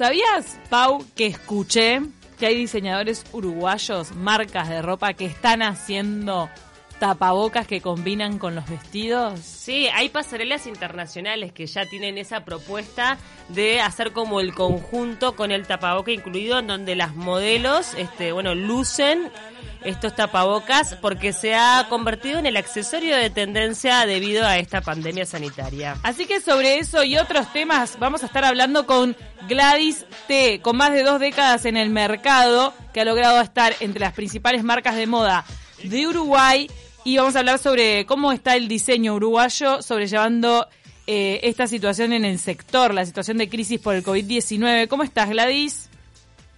¿Sabías, Pau, que escuché que hay diseñadores uruguayos, marcas de ropa que están haciendo tapabocas que combinan con los vestidos? Sí, hay pasarelas internacionales que ya tienen esa propuesta de hacer como el conjunto con el tapaboca incluido, en donde las modelos, este, bueno, lucen estos tapabocas porque se ha convertido en el accesorio de tendencia debido a esta pandemia sanitaria. Así que sobre eso y otros temas vamos a estar hablando con Gladys T, con más de dos décadas en el mercado, que ha logrado estar entre las principales marcas de moda de Uruguay y vamos a hablar sobre cómo está el diseño uruguayo sobrellevando eh, esta situación en el sector, la situación de crisis por el COVID-19. ¿Cómo estás, Gladys?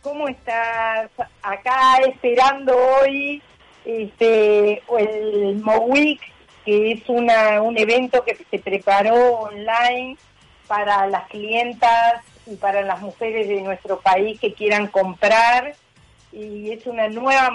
¿Cómo estás? Acá esperando hoy este, el MOWIC, que es una, un evento que se preparó online para las clientas y para las mujeres de nuestro país que quieran comprar. Y es una nueva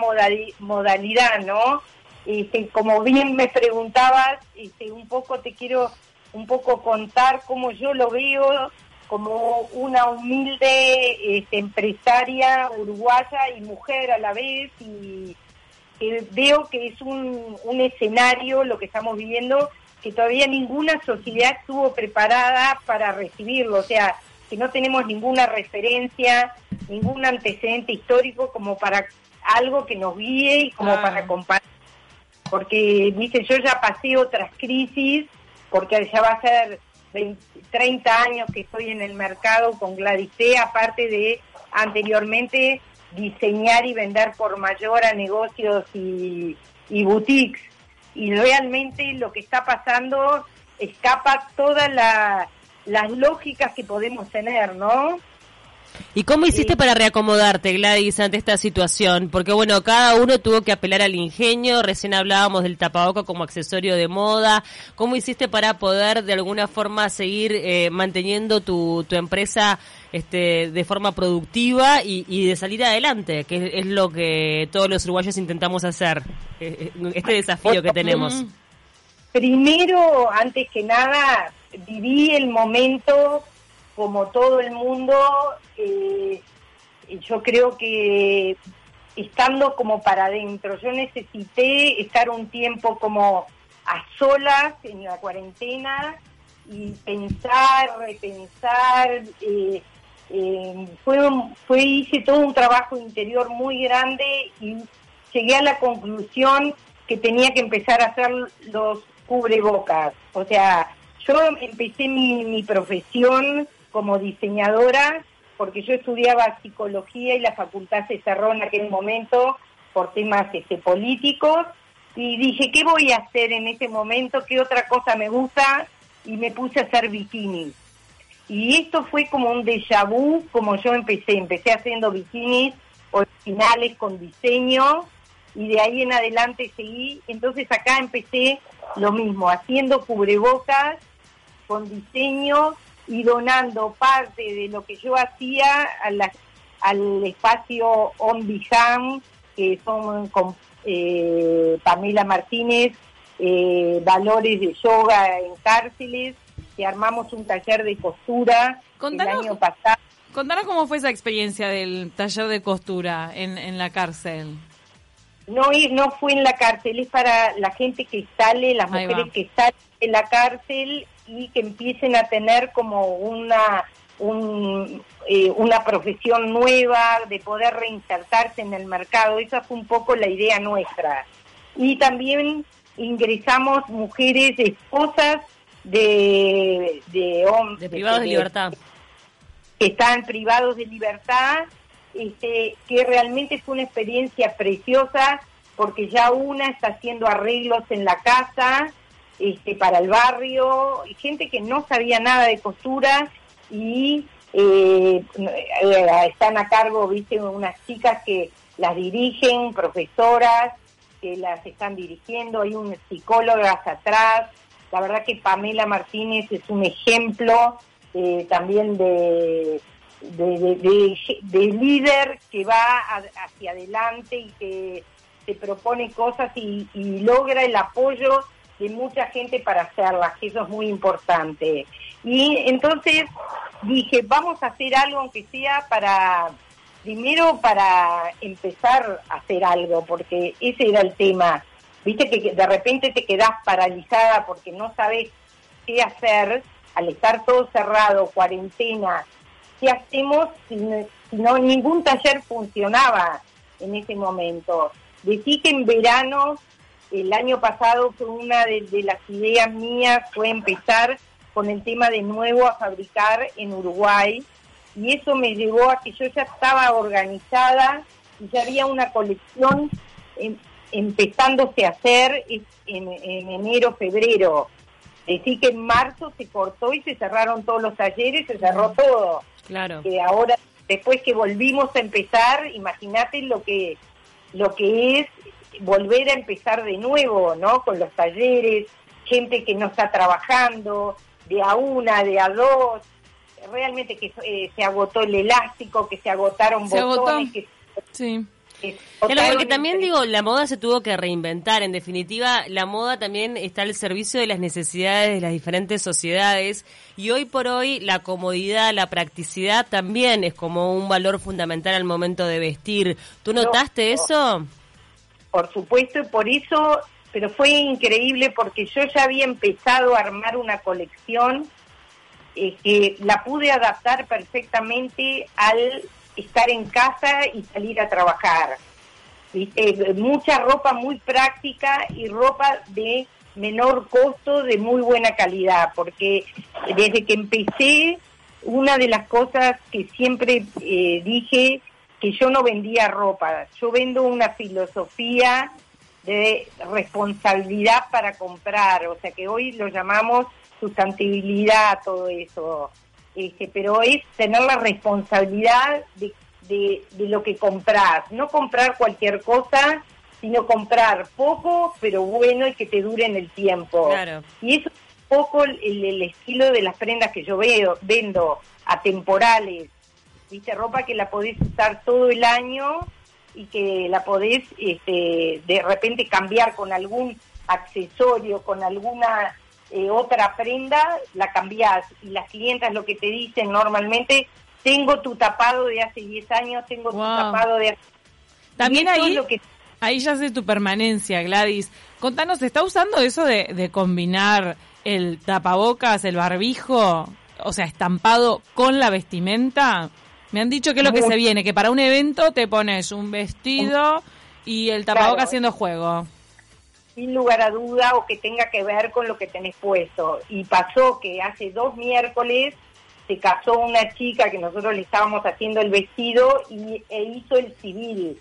modalidad, ¿no? Este, como bien me preguntabas, este, un poco te quiero un poco contar cómo yo lo veo como una humilde este, empresaria uruguaya y mujer a la vez y veo que es un, un escenario lo que estamos viviendo que todavía ninguna sociedad estuvo preparada para recibirlo, o sea, que no tenemos ninguna referencia, ningún antecedente histórico como para algo que nos guíe y como para comparar. Porque, dice, yo ya pasé otras crisis, porque ya va a ser 30 años que estoy en el mercado con Gladys aparte de anteriormente diseñar y vender por mayor a negocios y boutiques. Y realmente lo que está pasando escapa todas las lógicas que podemos tener, ¿no? ¿Y cómo hiciste para reacomodarte, Gladys, ante esta situación? Porque, bueno, cada uno tuvo que apelar al ingenio. Recién hablábamos del tapaboca como accesorio de moda. ¿Cómo hiciste para poder, de alguna forma, seguir eh, manteniendo tu, tu empresa este, de forma productiva y, de salir adelante? Que es, lo que todos los uruguayos intentamos hacer. Eh, eh, este desafío que tenemos. Primero, antes que nada, viví el momento como todo el mundo, eh, yo creo que estando como para adentro, yo necesité estar un tiempo como a solas en la cuarentena y pensar, repensar, eh, eh, fue, fue, hice todo un trabajo interior muy grande y llegué a la conclusión que tenía que empezar a hacer los cubrebocas. O sea, yo empecé mi, mi profesión como diseñadora, porque yo estudiaba psicología y la facultad se cerró en aquel momento por temas este, políticos, y dije, ¿qué voy a hacer en ese momento? ¿Qué otra cosa me gusta? Y me puse a hacer bikinis. Y esto fue como un déjà vu, como yo empecé. Empecé haciendo bikinis originales con diseño y de ahí en adelante seguí. Entonces acá empecé lo mismo, haciendo cubrebocas con diseño y donando parte de lo que yo hacía al espacio On Bijam, que son con eh, Pamela Martínez, eh, valores de yoga en cárceles, que armamos un taller de costura el año pasado. Contanos cómo fue esa experiencia del taller de costura en, en la cárcel. No, no fue en la cárcel, es para la gente que sale, las mujeres que salen de la cárcel y que empiecen a tener como una eh, una profesión nueva, de poder reinsertarse en el mercado. Esa fue un poco la idea nuestra. Y también ingresamos mujeres esposas de, de hombres. De privados de, libertad. Que están privados de libertad, este, que realmente fue una experiencia preciosa porque ya una está haciendo arreglos en la casa, este, para el barrio, gente que no sabía nada de costura y eh, eh, están a cargo, viste, unas chicas que las dirigen, profesoras que las están dirigiendo, hay un psicólogas atrás. La verdad que Pamela Martínez es un ejemplo eh, también de, de, líder que va hacia adelante y que se propone cosas y logra el apoyo de mucha gente para hacerlas, que eso es muy importante. Y entonces dije, vamos a hacer algo, aunque sea para, primero para empezar a hacer algo, porque ese era el tema. Viste que de repente te quedás paralizada porque no sabes qué hacer al estar todo cerrado, cuarentena. ¿Qué hacemos si, no, ningún taller funcionaba en ese momento? Decí que en verano, el año pasado, fue una de las ideas mías, fue empezar con el tema de nuevo a fabricar en Uruguay y eso me llevó a que yo ya estaba organizada y ya había una colección empezándose a hacer en, enero, febrero. Decir que en marzo se cortó y se cerraron todos los talleres, se cerró todo. Claro. Que ahora, después que volvimos a empezar, imagínate lo que, lo que es volver a empezar de nuevo, ¿no? Con los talleres, gente que no está trabajando, de a una, de a dos, realmente que eh, se agotó el elástico, que se agotaron botones, que sí. porque también digo, la moda se tuvo que reinventar. En definitiva, la moda también está al servicio de las necesidades de las diferentes sociedades. Y hoy por hoy, la comodidad, la practicidad también es como un valor fundamental al momento de vestir. ¿Tú notaste eso? Por supuesto, y por eso pero fue increíble porque yo ya había empezado a armar una colección eh, que la pude adaptar perfectamente al estar en casa y salir a trabajar. mucha ropa muy práctica y ropa de menor costo, de muy buena calidad, porque desde que empecé, una de las cosas que siempre eh, dije, que yo no vendía ropa, yo vendo una filosofía de responsabilidad para comprar, o sea que hoy lo llamamos sustentabilidad, todo eso, este, pero es tener la responsabilidad de, de, lo que compras, no comprar cualquier cosa, sino comprar poco, pero bueno y que te dure en el tiempo. Y eso es un poco el, el, estilo de las prendas que yo veo, vendo, atemporales, viste, ropa que la podés usar todo el año y que la podés este, de repente cambiar con algún accesorio, con alguna eh, otra prenda, la cambiás. Y las clientas lo que te dicen normalmente, tengo tu tapado de hace 10 años, tengo tu tapado de hace... También ahí, lo que... ahí ya sé tu permanencia, Gladys. Contanos, ¿está usando eso de, de combinar el tapabocas, el barbijo, o sea, estampado con la vestimenta? Me han dicho que es lo que se viene, que para un evento te pones un vestido y el tapabocas haciendo juego. Sin lugar a duda o que tenga que ver con lo que tenés puesto. Y pasó que hace dos miércoles se casó una chica que nosotros le estábamos haciendo el vestido y, e hizo el civil.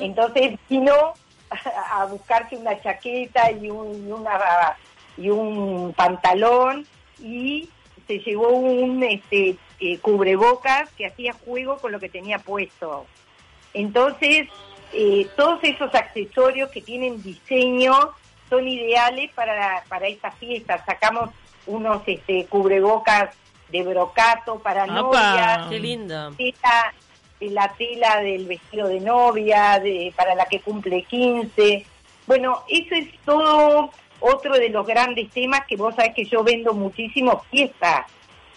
Entonces vino a buscarse una chaqueta y un, y una, y un pantalón y se llevó un este, eh, cubrebocas que hacía juego con lo que tenía puesto. Entonces, eh, todos esos accesorios que tienen diseño son ideales para, para estas fiestas. Sacamos unos este, cubrebocas de brocato para novia. ¡Qué lindo! la tela del vestido de novia, de, para la que cumple 15. Bueno, eso es todo otro de los grandes temas que vos sabés que yo vendo muchísimo fiestas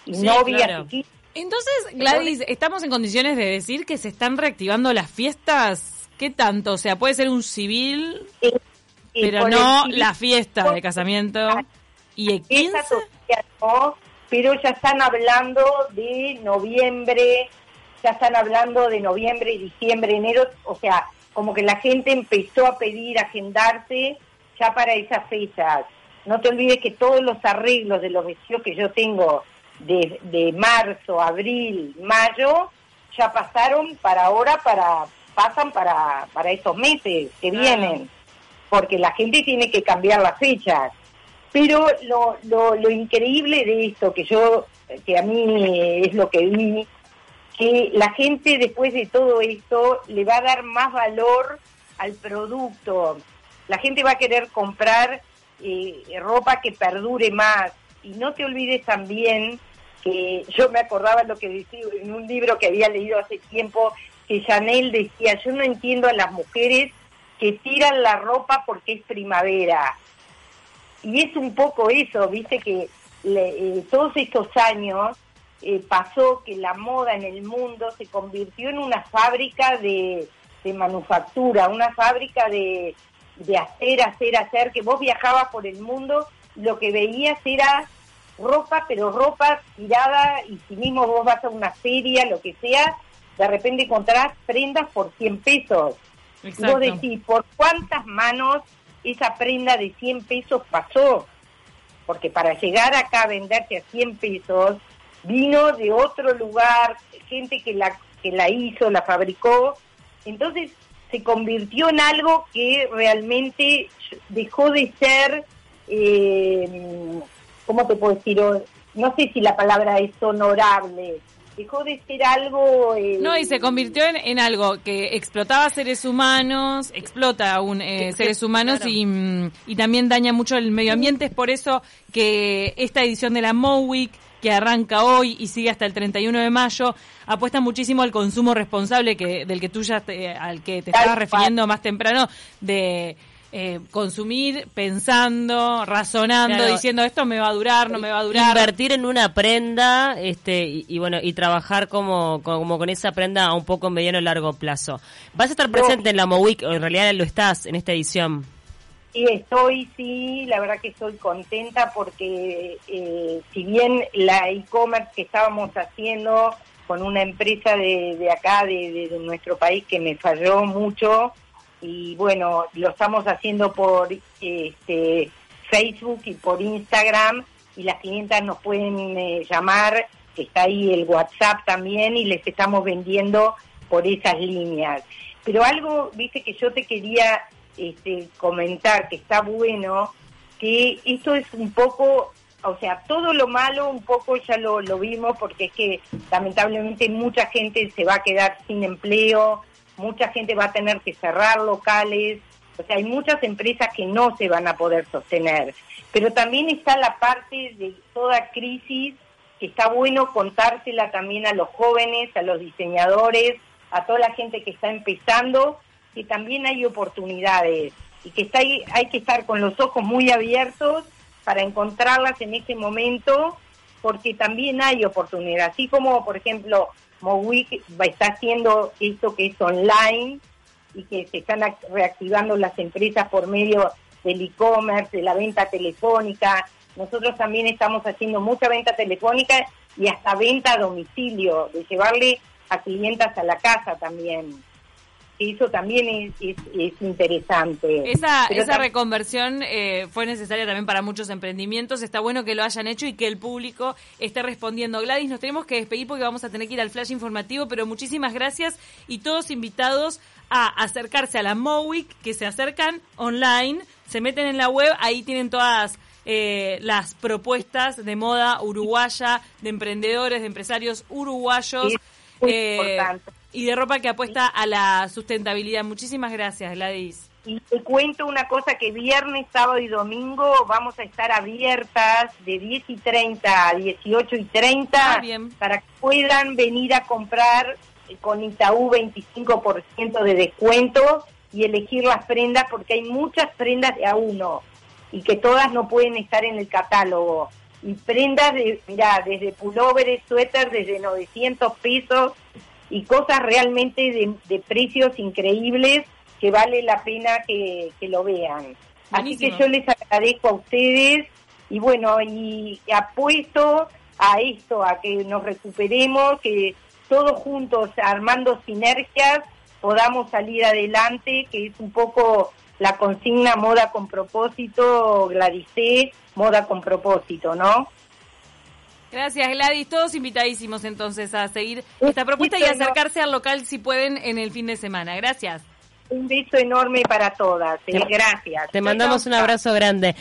novia Entonces, Gladys, ¿estamos en condiciones de decir que se están reactivando las fiestas? ¿Qué tanto? O sea, puede ser un civil, pero no la fiesta de casamiento. ¿Y el 15? pero ya están hablando de noviembre, ya están hablando de noviembre, diciembre, enero, o sea, como que la gente empezó a pedir agendarse ya para esas fechas. No te olvides que todos los arreglos de los vestidos que yo tengo de, de marzo, abril, mayo, ya pasaron para ahora, para pasan para, para esos meses que vienen, porque la gente tiene que cambiar las fechas. Pero lo, lo, lo increíble de esto, que yo, que a mí es lo que vi, que la gente después de todo esto le va a dar más valor al producto. La gente va a querer comprar eh, ropa que perdure más. Y no te olvides también que yo me acordaba lo que decía en un libro que había leído hace tiempo, que Chanel decía, yo no entiendo a las mujeres que tiran la ropa porque es primavera. Y es un poco eso, viste que eh, todos estos años eh, pasó que la moda en el mundo se convirtió en una fábrica de, manufactura, una fábrica de, de hacer, hacer, hacer, que vos viajabas por el mundo, lo que veías era ropa, pero ropa tirada, y si mismo vos vas a una feria, lo que sea, de repente encontrás prendas por 100 pesos. Y vos decís, ¿por cuántas manos esa prenda de 100 pesos pasó? Porque para llegar acá a venderse a 100 pesos, vino de otro lugar, gente que la, que la hizo, la fabricó. Entonces se convirtió en algo que realmente dejó de ser, eh, ¿cómo te puedo decir? No sé si la palabra es honorable, dejó de ser algo... Eh, no, y se convirtió en, algo que explotaba seres humanos, explota aún eh, seres humanos y, mm, y, también daña mucho el medio ambiente. Es por eso que esta edición de la MOWIC, que arranca hoy y sigue hasta el 31 de mayo, apuesta muchísimo al consumo responsable que del que tú ya al que te estabas refiriendo más temprano, de eh, consumir pensando, razonando, diciendo esto me va a durar, no me va a durar. Invertir en una prenda este y, bueno y trabajar como, como con esa prenda a un poco mediano y largo plazo. ¿Vas a estar presente en la MOWIC o en realidad lo estás en esta edición? Sí, estoy, sí, la verdad que estoy contenta porque eh, si bien la e-commerce que estábamos haciendo con una empresa de, de acá, de, de nuestro país, que me falló mucho, y bueno, lo estamos haciendo por este, Facebook y por Instagram y las clientas nos pueden eh, llamar, está ahí el WhatsApp también y les estamos vendiendo por esas líneas. Pero algo, viste, que yo te quería este, comentar que está bueno, que esto es un poco, o sea, todo lo malo un poco ya lo, lo vimos porque es que lamentablemente mucha gente se va a quedar sin empleo, mucha gente va a tener que cerrar locales, o sea, hay muchas empresas que no se van a poder sostener. Pero también está la parte de toda crisis que está bueno contársela también a los jóvenes, a los diseñadores, a toda la gente que está empezando, que también hay oportunidades y que está ahí, hay que estar con los ojos muy abiertos para encontrarlas en ese momento, porque también hay oportunidades. Así como, por ejemplo, Mowic está haciendo esto que es online y que se están reactivando las empresas por medio del e-commerce, de la venta telefónica. Nosotros también estamos haciendo mucha venta telefónica y hasta venta a domicilio, de llevarle a clientas a la casa también eso también es, interesante. Esa, esa reconversión eh, fue necesaria también para muchos emprendimientos. Está bueno que lo hayan hecho y que el público esté respondiendo. Gladys, nos tenemos que despedir porque vamos a tener que ir al flash informativo, pero muchísimas gracias y todos invitados a acercarse a la MOWIC, que se acercan online, se meten en la web, ahí tienen todas eh, las propuestas de moda uruguaya, de emprendedores, de empresarios uruguayos. Eh, y de ropa que apuesta a la sustentabilidad. Muchísimas gracias, Gladys. Y te cuento una cosa, que viernes, sábado y domingo vamos a estar abiertas de 10 y 30 a 18 y 30 ah, para que puedan venir a comprar con Itaú 25% de descuento y elegir las prendas porque hay muchas prendas de a uno y que todas no pueden estar en el catálogo. Y prendas, de, mira, desde pulóveres, suéter, desde 900 pesos y cosas realmente de, precios increíbles que vale la pena que, lo vean. Así que yo les agradezco a ustedes y bueno, y apuesto a esto, a que nos recuperemos, que todos juntos, armando sinergias, podamos salir adelante, que es un poco la consigna moda con propósito, Gladysé, moda con propósito, ¿no? Gracias, Gladys. Todos invitadísimos entonces a seguir esta propuesta y acercarse al local si pueden en el fin de semana. Gracias. Un beso enorme para todas. Eh, gracias. Te mandamos un abrazo grande.